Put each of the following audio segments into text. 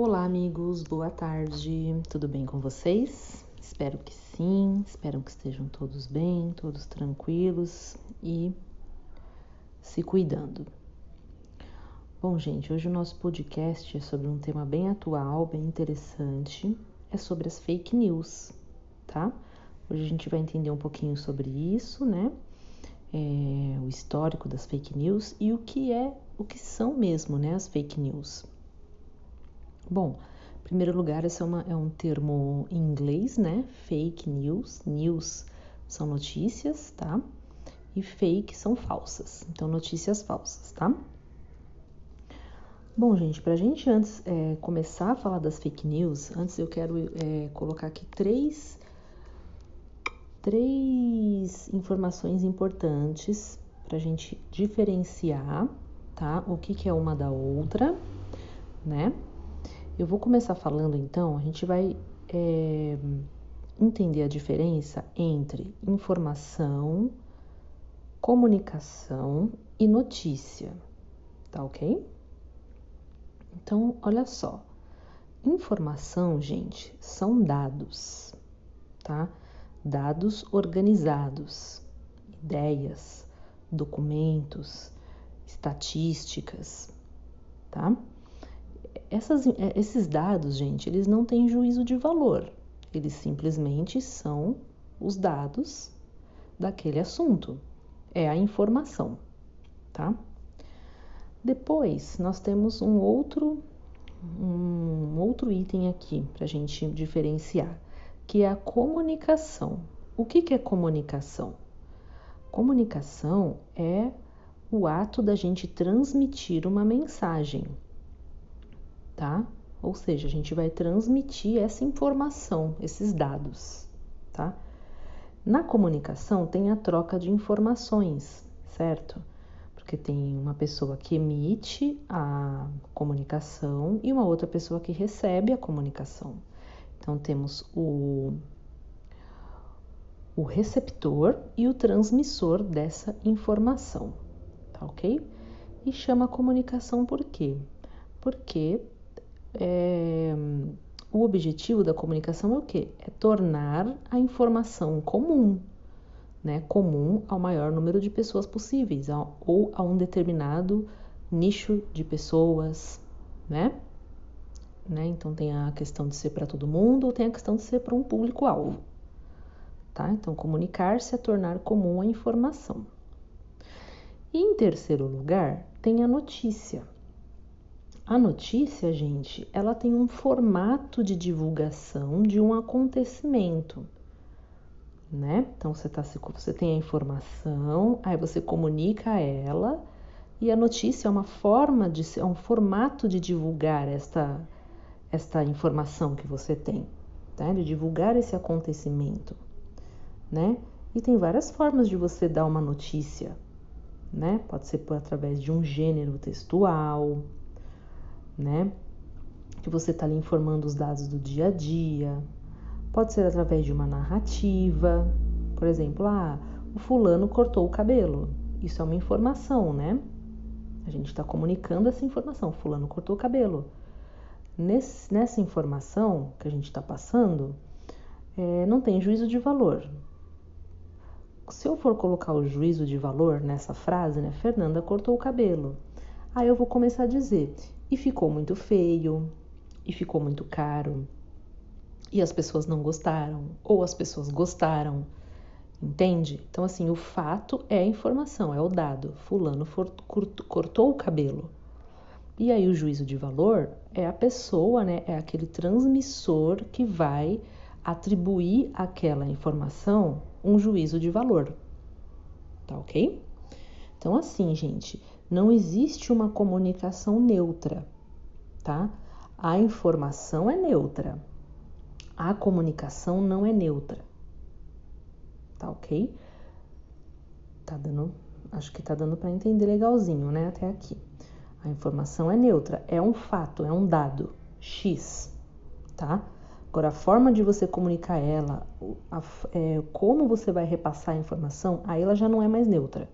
Olá, amigos, boa tarde, tudo bem com vocês? Espero que sim, espero que estejam todos bem, todos tranquilos e se cuidando. Bom, gente, hoje o nosso podcast é sobre um tema bem atual, bem interessante, é sobre as fake news, tá? Hoje a gente vai entender um pouquinho sobre isso, né? É, o histórico das fake news e o que é, o que são mesmo, né, as fake news. Bom, em primeiro lugar, esse é, uma, é um termo em inglês, né? Fake news. News são notícias, tá? E fake são falsas. Então, notícias falsas, tá? Bom, gente, para a gente antes é, começar a falar das fake news, antes eu quero é, colocar aqui três, três informações importantes para a gente diferenciar, tá? O que, que é uma da outra, né? Eu vou começar falando então, a gente vai é, entender a diferença entre informação, comunicação e notícia, tá ok? Então, olha só. Informação, gente, são dados, tá? Dados organizados, ideias, documentos, estatísticas, tá? Essas, é, esses dados, gente, eles não têm juízo de valor. Eles simplesmente são os dados daquele assunto. É a informação, tá? Depois, nós temos um outro, um outro item aqui para a gente diferenciar, que é a comunicação. O que, que é comunicação? Comunicação é o ato da gente transmitir uma mensagem tá? Ou seja, a gente vai transmitir essa informação, esses dados, tá? Na comunicação tem a troca de informações, certo? Porque tem uma pessoa que emite a comunicação e uma outra pessoa que recebe a comunicação. Então temos o o receptor e o transmissor dessa informação, tá ok? E chama comunicação por quê? Porque é, o objetivo da comunicação é o quê? É tornar a informação comum, né? Comum ao maior número de pessoas possíveis, ou a um determinado nicho de pessoas, né? né? Então tem a questão de ser para todo mundo ou tem a questão de ser para um público-alvo. Tá? Então, comunicar-se é tornar comum a informação. E em terceiro lugar, tem a notícia. A notícia, gente, ela tem um formato de divulgação de um acontecimento, né? Então você, tá, você tem a informação, aí você comunica ela e a notícia é uma forma de é um formato de divulgar esta esta informação que você tem, tá? De divulgar esse acontecimento, né? E tem várias formas de você dar uma notícia, né? Pode ser por através de um gênero textual, né? Que você está ali informando os dados do dia a dia. Pode ser através de uma narrativa, por exemplo, ah, o fulano cortou o cabelo. Isso é uma informação, né? A gente está comunicando essa informação. Fulano cortou o cabelo. Nesse, nessa informação que a gente está passando, é, não tem juízo de valor. Se eu for colocar o juízo de valor nessa frase, né? Fernanda cortou o cabelo. Aí eu vou começar a dizer: e ficou muito feio, e ficou muito caro, e as pessoas não gostaram, ou as pessoas gostaram, entende? Então, assim, o fato é a informação, é o dado. Fulano for, cortou o cabelo. E aí, o juízo de valor é a pessoa, né? É aquele transmissor que vai atribuir àquela informação um juízo de valor. Tá ok? Então, assim, gente, não existe uma comunicação neutra, tá? A informação é neutra, a comunicação não é neutra, tá ok? Tá dando, acho que tá dando para entender legalzinho, né? Até aqui. A informação é neutra, é um fato, é um dado X, tá? Agora, a forma de você comunicar ela, a, é, como você vai repassar a informação, aí ela já não é mais neutra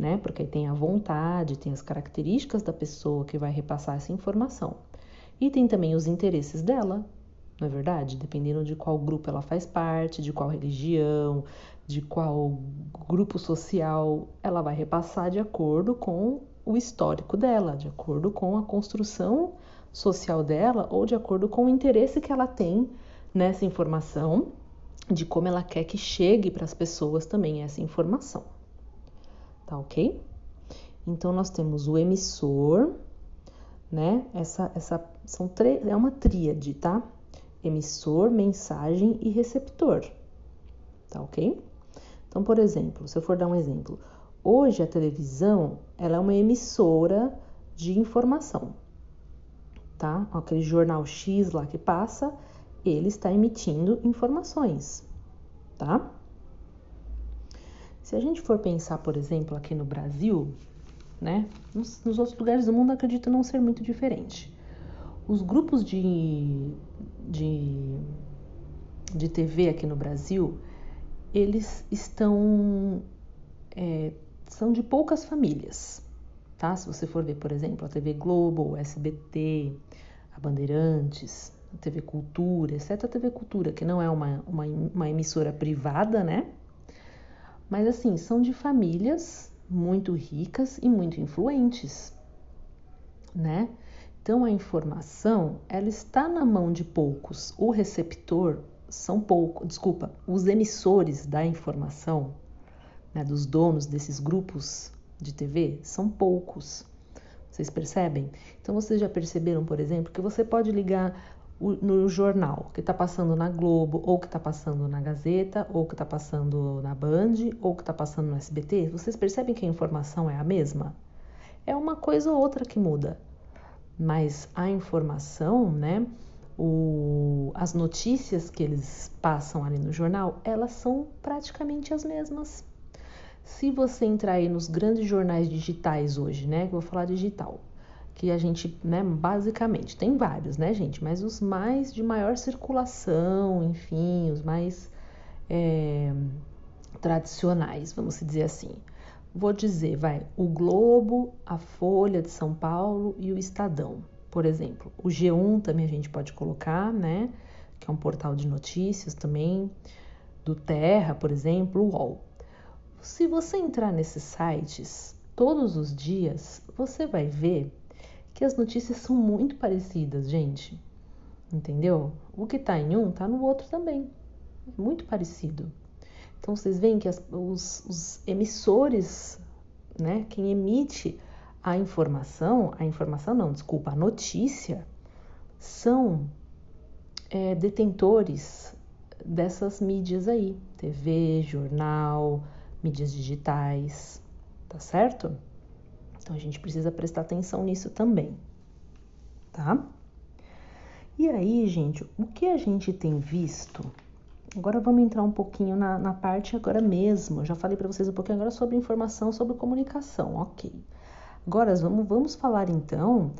né? Porque tem a vontade, tem as características da pessoa que vai repassar essa informação. E tem também os interesses dela, não é verdade? Dependendo de qual grupo ela faz parte, de qual religião, de qual grupo social, ela vai repassar de acordo com o histórico dela, de acordo com a construção social dela ou de acordo com o interesse que ela tem nessa informação, de como ela quer que chegue para as pessoas também essa informação. Tá ok? Então nós temos o emissor, né? Essa, essa são três, é uma tríade, tá? Emissor, mensagem e receptor. Tá ok? Então, por exemplo, se eu for dar um exemplo, hoje a televisão ela é uma emissora de informação, tá? Aquele jornal X lá que passa, ele está emitindo informações, tá? Se a gente for pensar, por exemplo, aqui no Brasil, né? Nos, nos outros lugares do mundo acredito não ser muito diferente. Os grupos de, de, de TV aqui no Brasil, eles estão é, são de poucas famílias, tá? Se você for ver, por exemplo, a TV Globo, o SBT, a Bandeirantes, a TV Cultura, exceto a TV Cultura, que não é uma, uma, uma emissora privada, né? Mas assim, são de famílias muito ricas e muito influentes, né? Então a informação, ela está na mão de poucos. O receptor são poucos, desculpa, os emissores da informação, né, dos donos desses grupos de TV, são poucos. Vocês percebem? Então vocês já perceberam, por exemplo, que você pode ligar no jornal que está passando na Globo, ou que está passando na Gazeta, ou que está passando na Band, ou que está passando no SBT, vocês percebem que a informação é a mesma? É uma coisa ou outra que muda, mas a informação, né? O, as notícias que eles passam ali no jornal, elas são praticamente as mesmas. Se você entrar aí nos grandes jornais digitais hoje, né? Que eu vou falar digital, que a gente, né, basicamente, tem vários, né, gente? Mas os mais de maior circulação, enfim, os mais é, tradicionais, vamos dizer assim. Vou dizer, vai, o Globo, a Folha de São Paulo e o Estadão, por exemplo. O G1 também a gente pode colocar, né? Que é um portal de notícias também. Do Terra, por exemplo, o UOL. Se você entrar nesses sites todos os dias, você vai ver que as notícias são muito parecidas, gente. Entendeu? O que tá em um tá no outro também. É muito parecido. Então vocês veem que as, os, os, emissores, né, quem emite a informação, a informação não, desculpa, a notícia, são é, detentores dessas mídias aí, TV, jornal, mídias digitais, tá certo? Então a gente precisa prestar atenção nisso também, tá? E aí, gente, o que a gente tem visto? Agora vamos entrar um pouquinho na, na parte agora mesmo. Eu já falei para vocês um pouquinho agora sobre informação, sobre comunicação, ok. Agora vamos, vamos falar então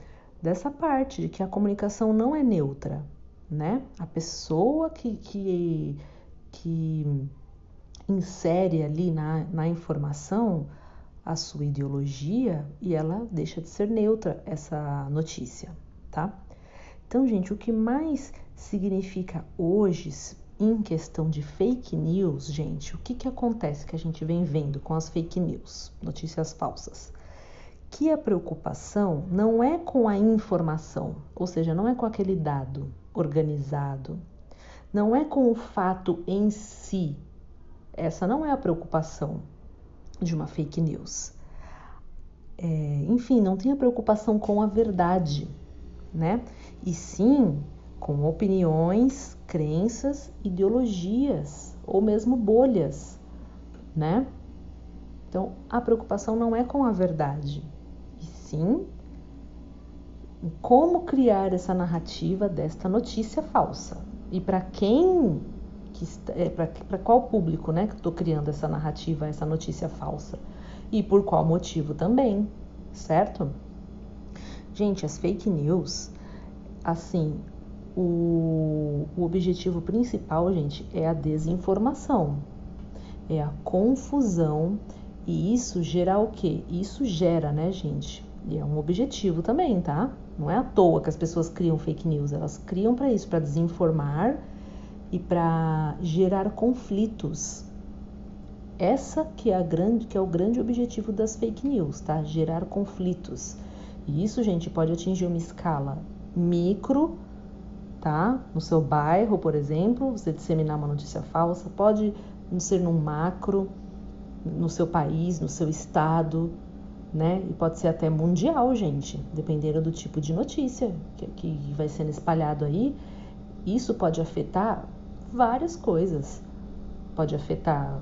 dessa parte de que a comunicação não é neutra, né? A pessoa que, que, que insere ali na, na informação a sua ideologia e ela deixa de ser neutra essa notícia, tá? Então, gente, o que mais significa hoje em questão de fake news, gente, o que, que acontece que a gente vem vendo com as fake news, notícias falsas? Que a preocupação não é com a informação, ou seja, não é com aquele dado organizado, não é com o fato em si. Essa não é a preocupação de uma fake news. É, enfim, não tenha preocupação com a verdade, né? E sim com opiniões, crenças, ideologias ou mesmo bolhas, né? Então, a preocupação não é com a verdade, e sim como criar essa narrativa desta notícia falsa. E para quem que é, para qual público, né, que estou criando essa narrativa, essa notícia falsa e por qual motivo também, certo? Gente, as fake news, assim, o, o objetivo principal, gente, é a desinformação, é a confusão e isso gera o quê? Isso gera, né, gente? E é um objetivo também, tá? Não é à toa que as pessoas criam fake news, elas criam para isso, para desinformar e para gerar conflitos. Essa que é a grande, que é o grande objetivo das fake news, tá? Gerar conflitos. E isso, gente, pode atingir uma escala micro, tá? No seu bairro, por exemplo, você disseminar uma notícia falsa, pode ser num macro, no seu país, no seu estado, né? E pode ser até mundial, gente, dependendo do tipo de notícia que, que vai sendo espalhado aí. Isso pode afetar várias coisas. Pode afetar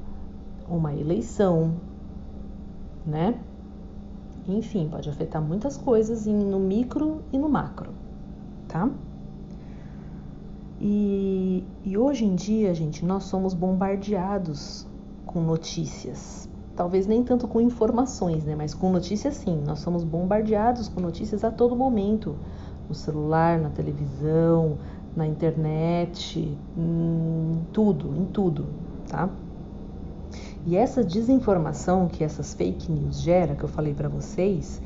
uma eleição, né? Enfim, pode afetar muitas coisas no micro e no macro, tá? E, e hoje em dia, gente, nós somos bombardeados com notícias. Talvez nem tanto com informações, né? Mas com notícias sim. Nós somos bombardeados com notícias a todo momento. No celular, na televisão, na internet, em tudo, em tudo, tá? E essa desinformação que essas fake news gera, que eu falei para vocês,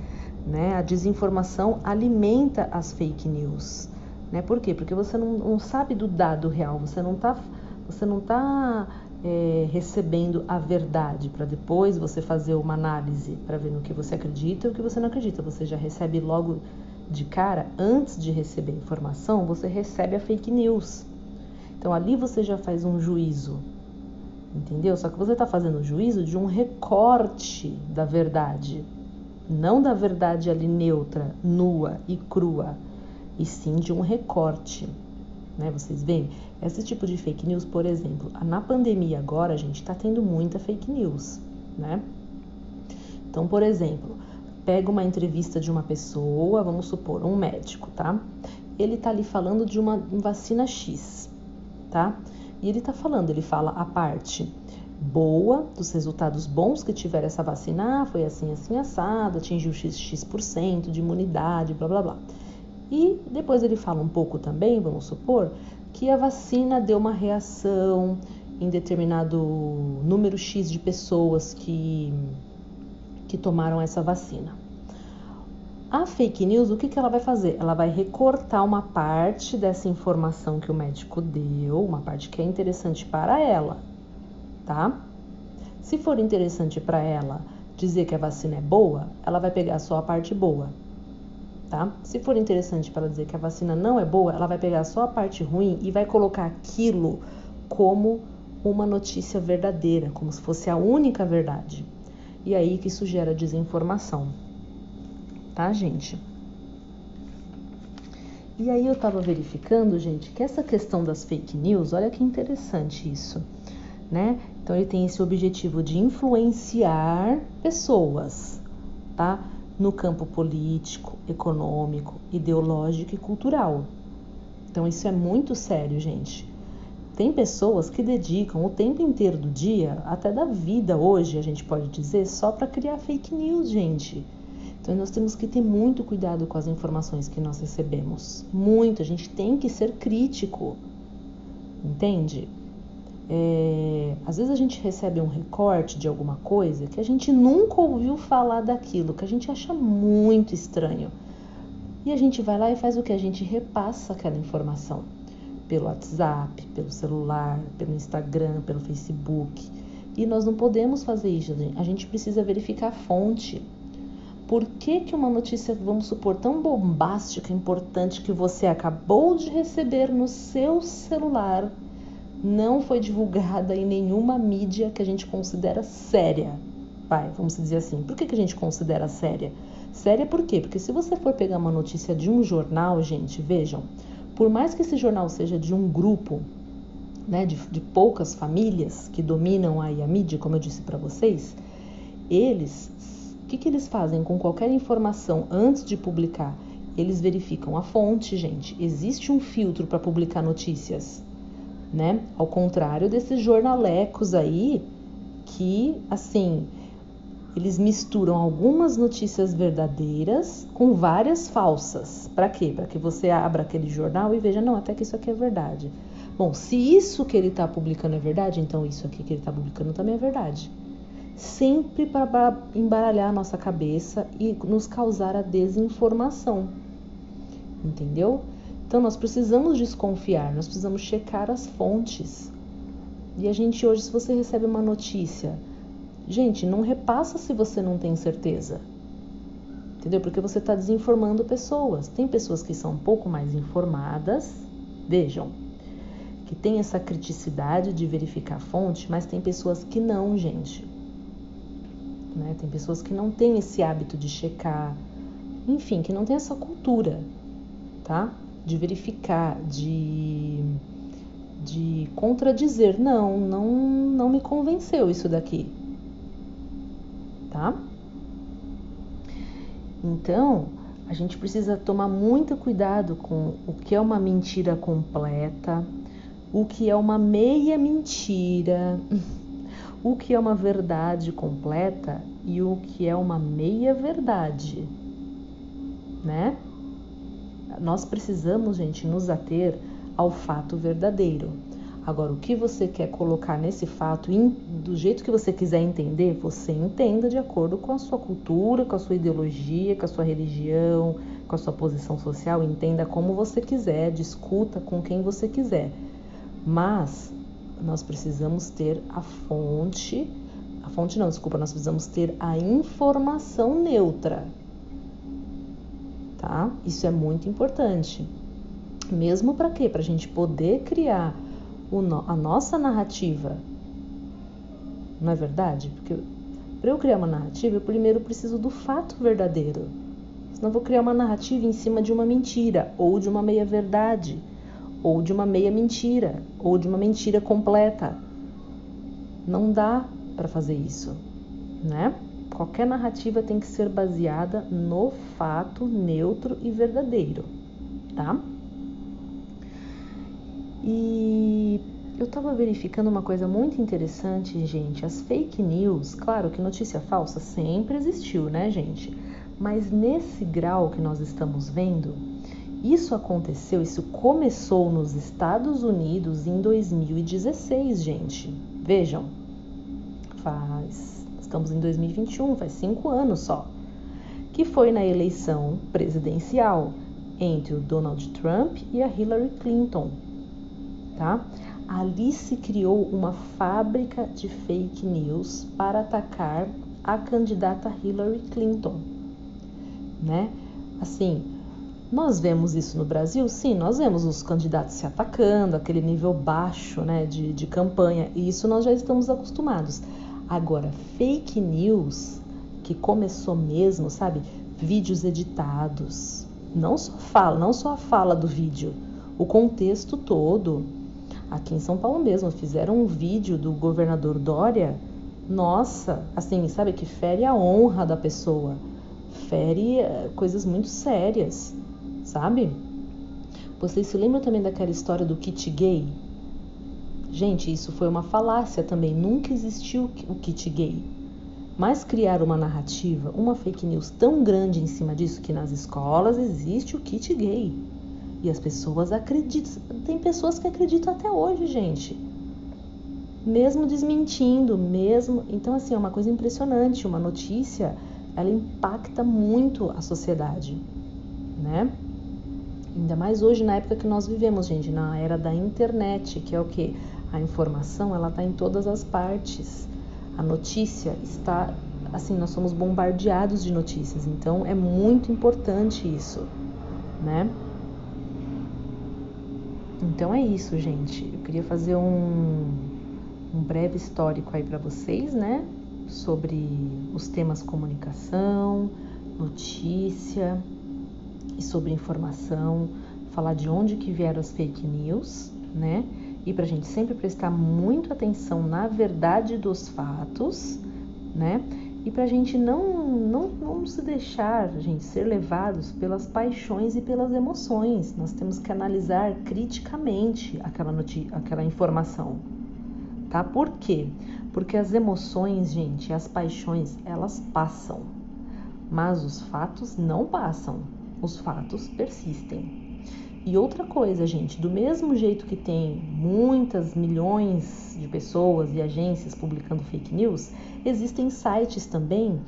né? A desinformação alimenta as fake news, né? Por quê? Porque você não, não sabe do dado real, você não tá, você não tá é, recebendo a verdade para depois você fazer uma análise para ver no que você acredita e o que você não acredita. Você já recebe logo de cara, antes de receber informação, você recebe a fake news. Então ali você já faz um juízo, entendeu? Só que você está fazendo o juízo de um recorte da verdade, não da verdade ali neutra, nua e crua, e sim de um recorte. Né? Vocês veem? Esse tipo de fake news, por exemplo, na pandemia agora a gente está tendo muita fake news, né? Então, por exemplo, pega uma entrevista de uma pessoa, vamos supor, um médico, tá? Ele tá ali falando de uma vacina X, tá? E ele tá falando, ele fala a parte boa dos resultados bons que tiver essa vacina, ah, foi assim, assim, assado, atingiu X, X% de imunidade, blá, blá, blá. E depois ele fala um pouco também, vamos supor, que a vacina deu uma reação em determinado número X de pessoas que que tomaram essa vacina. A fake news, o que, que ela vai fazer? Ela vai recortar uma parte dessa informação que o médico deu, uma parte que é interessante para ela, tá? Se for interessante para ela dizer que a vacina é boa, ela vai pegar só a parte boa, tá? Se for interessante para ela dizer que a vacina não é boa, ela vai pegar só a parte ruim e vai colocar aquilo como uma notícia verdadeira, como se fosse a única verdade e aí que isso gera desinformação. Tá, gente? E aí eu tava verificando, gente, que essa questão das fake news, olha que interessante isso, né? Então ele tem esse objetivo de influenciar pessoas, tá? No campo político, econômico, ideológico e cultural. Então isso é muito sério, gente. Tem pessoas que dedicam o tempo inteiro do dia, até da vida hoje, a gente pode dizer, só para criar fake news, gente. Então nós temos que ter muito cuidado com as informações que nós recebemos. Muito, a gente tem que ser crítico. Entende? É, às vezes a gente recebe um recorte de alguma coisa que a gente nunca ouviu falar daquilo, que a gente acha muito estranho. E a gente vai lá e faz o que? A gente repassa aquela informação pelo WhatsApp, pelo celular, pelo Instagram, pelo Facebook. E nós não podemos fazer isso, a gente precisa verificar a fonte. Por que, que uma notícia, vamos supor, tão bombástica, importante que você acabou de receber no seu celular não foi divulgada em nenhuma mídia que a gente considera séria? Vai, vamos dizer assim. Por que, que a gente considera séria? Séria por quê? Porque se você for pegar uma notícia de um jornal, gente, vejam, por mais que esse jornal seja de um grupo, né, de, de poucas famílias que dominam aí a mídia, como eu disse para vocês, eles, o que, que eles fazem com qualquer informação antes de publicar? Eles verificam a fonte, gente. Existe um filtro para publicar notícias, né? Ao contrário desses jornalecos aí que, assim, eles misturam algumas notícias verdadeiras com várias falsas. Para quê? Para que você abra aquele jornal e veja, não, até que isso aqui é verdade. Bom, se isso que ele está publicando é verdade, então isso aqui que ele está publicando também é verdade. Sempre para embaralhar a nossa cabeça e nos causar a desinformação. entendeu? Então nós precisamos desconfiar, nós precisamos checar as fontes. E a gente hoje, se você recebe uma notícia, gente, não repassa se você não tem certeza. Entendeu? Porque você está desinformando pessoas. Tem pessoas que são um pouco mais informadas, vejam, que tem essa criticidade de verificar a fonte, mas tem pessoas que não, gente. Né? Tem pessoas que não têm esse hábito de checar, enfim, que não tem essa cultura, tá? De verificar, de, de contradizer. Não, não, não me convenceu isso daqui, tá? Então, a gente precisa tomar muito cuidado com o que é uma mentira completa, o que é uma meia mentira, o que é uma verdade completa e o que é uma meia verdade, né? Nós precisamos, gente, nos ater ao fato verdadeiro. Agora, o que você quer colocar nesse fato, do jeito que você quiser entender, você entenda de acordo com a sua cultura, com a sua ideologia, com a sua religião, com a sua posição social, entenda como você quiser, discuta com quem você quiser. Mas nós precisamos ter a fonte, a fonte não, desculpa, nós precisamos ter a informação neutra. Tá? Isso é muito importante. Mesmo para quê? Para a gente poder criar no, a nossa narrativa. Não é verdade? Porque para eu criar uma narrativa, eu primeiro preciso do fato verdadeiro. Senão eu vou criar uma narrativa em cima de uma mentira, ou de uma meia-verdade, ou de uma meia mentira, ou de uma mentira completa. Não dá para fazer isso, né? Qualquer narrativa tem que ser baseada no fato neutro e verdadeiro, tá? E eu estava verificando uma coisa muito interessante, gente. As fake news, claro que notícia falsa sempre existiu, né, gente? Mas nesse grau que nós estamos vendo, isso aconteceu, isso começou nos Estados Unidos em 2016, gente. Vejam, faz. Estamos em 2021, faz cinco anos só. Que foi na eleição presidencial entre o Donald Trump e a Hillary Clinton tá? Ali se criou uma fábrica de fake news para atacar a candidata Hillary Clinton, né? Assim, nós vemos isso no Brasil? Sim, nós vemos os candidatos se atacando, aquele nível baixo né, de, de campanha, e isso nós já estamos acostumados. Agora, fake news, que começou mesmo, sabe? Vídeos editados, não só fala, não só a fala do vídeo, o contexto todo, Aqui em São Paulo mesmo, fizeram um vídeo do governador Dória. Nossa, assim, sabe que fere a honra da pessoa, fere eh, coisas muito sérias, sabe? Vocês se lembram também daquela história do kit gay? Gente, isso foi uma falácia também, nunca existiu o kit gay. Mas criar uma narrativa, uma fake news tão grande em cima disso que nas escolas existe o kit gay. E as pessoas acreditam. Tem pessoas que acreditam até hoje, gente. Mesmo desmentindo, mesmo. Então, assim, é uma coisa impressionante. Uma notícia, ela impacta muito a sociedade, né? Ainda mais hoje, na época que nós vivemos, gente, na era da internet, que é o que? A informação, ela está em todas as partes. A notícia está, assim, nós somos bombardeados de notícias. Então, é muito importante isso, né? Então é isso, gente. Eu queria fazer um, um breve histórico aí para vocês, né? Sobre os temas comunicação, notícia e sobre informação, falar de onde que vieram as fake news, né? E para a gente sempre prestar muita atenção na verdade dos fatos, né? E para a gente não, não, não se deixar, gente, ser levados pelas paixões e pelas emoções. Nós temos que analisar criticamente aquela, aquela informação. Tá? Por quê? Porque as emoções, gente, as paixões, elas passam. Mas os fatos não passam. Os fatos persistem. E outra coisa, gente, do mesmo jeito que tem muitas milhões de pessoas e agências publicando fake news, existem sites também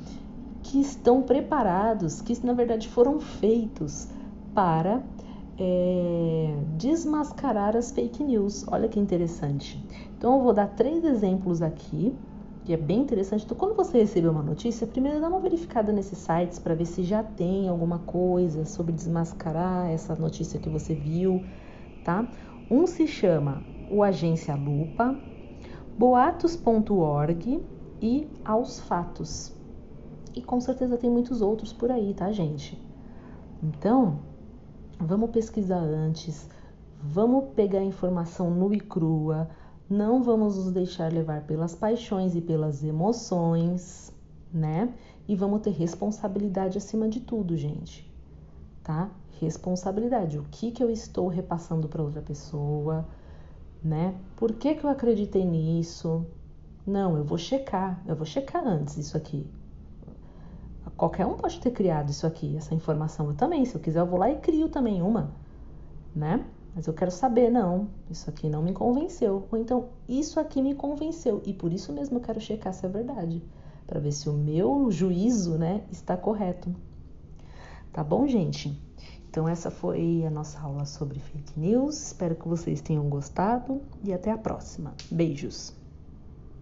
que estão preparados, que na verdade foram feitos para é, desmascarar as fake news. Olha que interessante. Então, eu vou dar três exemplos aqui, que é bem interessante. Então, quando você receber uma notícia, primeiro dá uma verificada nesses sites para ver se já tem alguma coisa sobre desmascarar essa notícia que você viu, tá? Um se chama o Agência Lupa, boatos.org e Aos Fatos. E com certeza tem muitos outros por aí, tá, gente? Então, vamos pesquisar antes, vamos pegar informação nua e crua, não vamos nos deixar levar pelas paixões e pelas emoções, né? E vamos ter responsabilidade acima de tudo, gente, tá? Responsabilidade. O que que eu estou repassando para outra pessoa, né? Por que que eu acreditei nisso? Não, eu vou checar, eu vou checar antes isso aqui. Qualquer um pode ter criado isso aqui, essa informação. Eu também, se eu quiser, eu vou lá e crio também uma, né? Mas eu quero saber, não, isso aqui não me convenceu. Ou então, isso aqui me convenceu e por isso mesmo eu quero checar se é verdade, para ver se o meu juízo, né, está correto. Tá bom, gente? Então, essa foi a nossa aula sobre fake news. Espero que vocês tenham gostado e até a próxima. Beijos!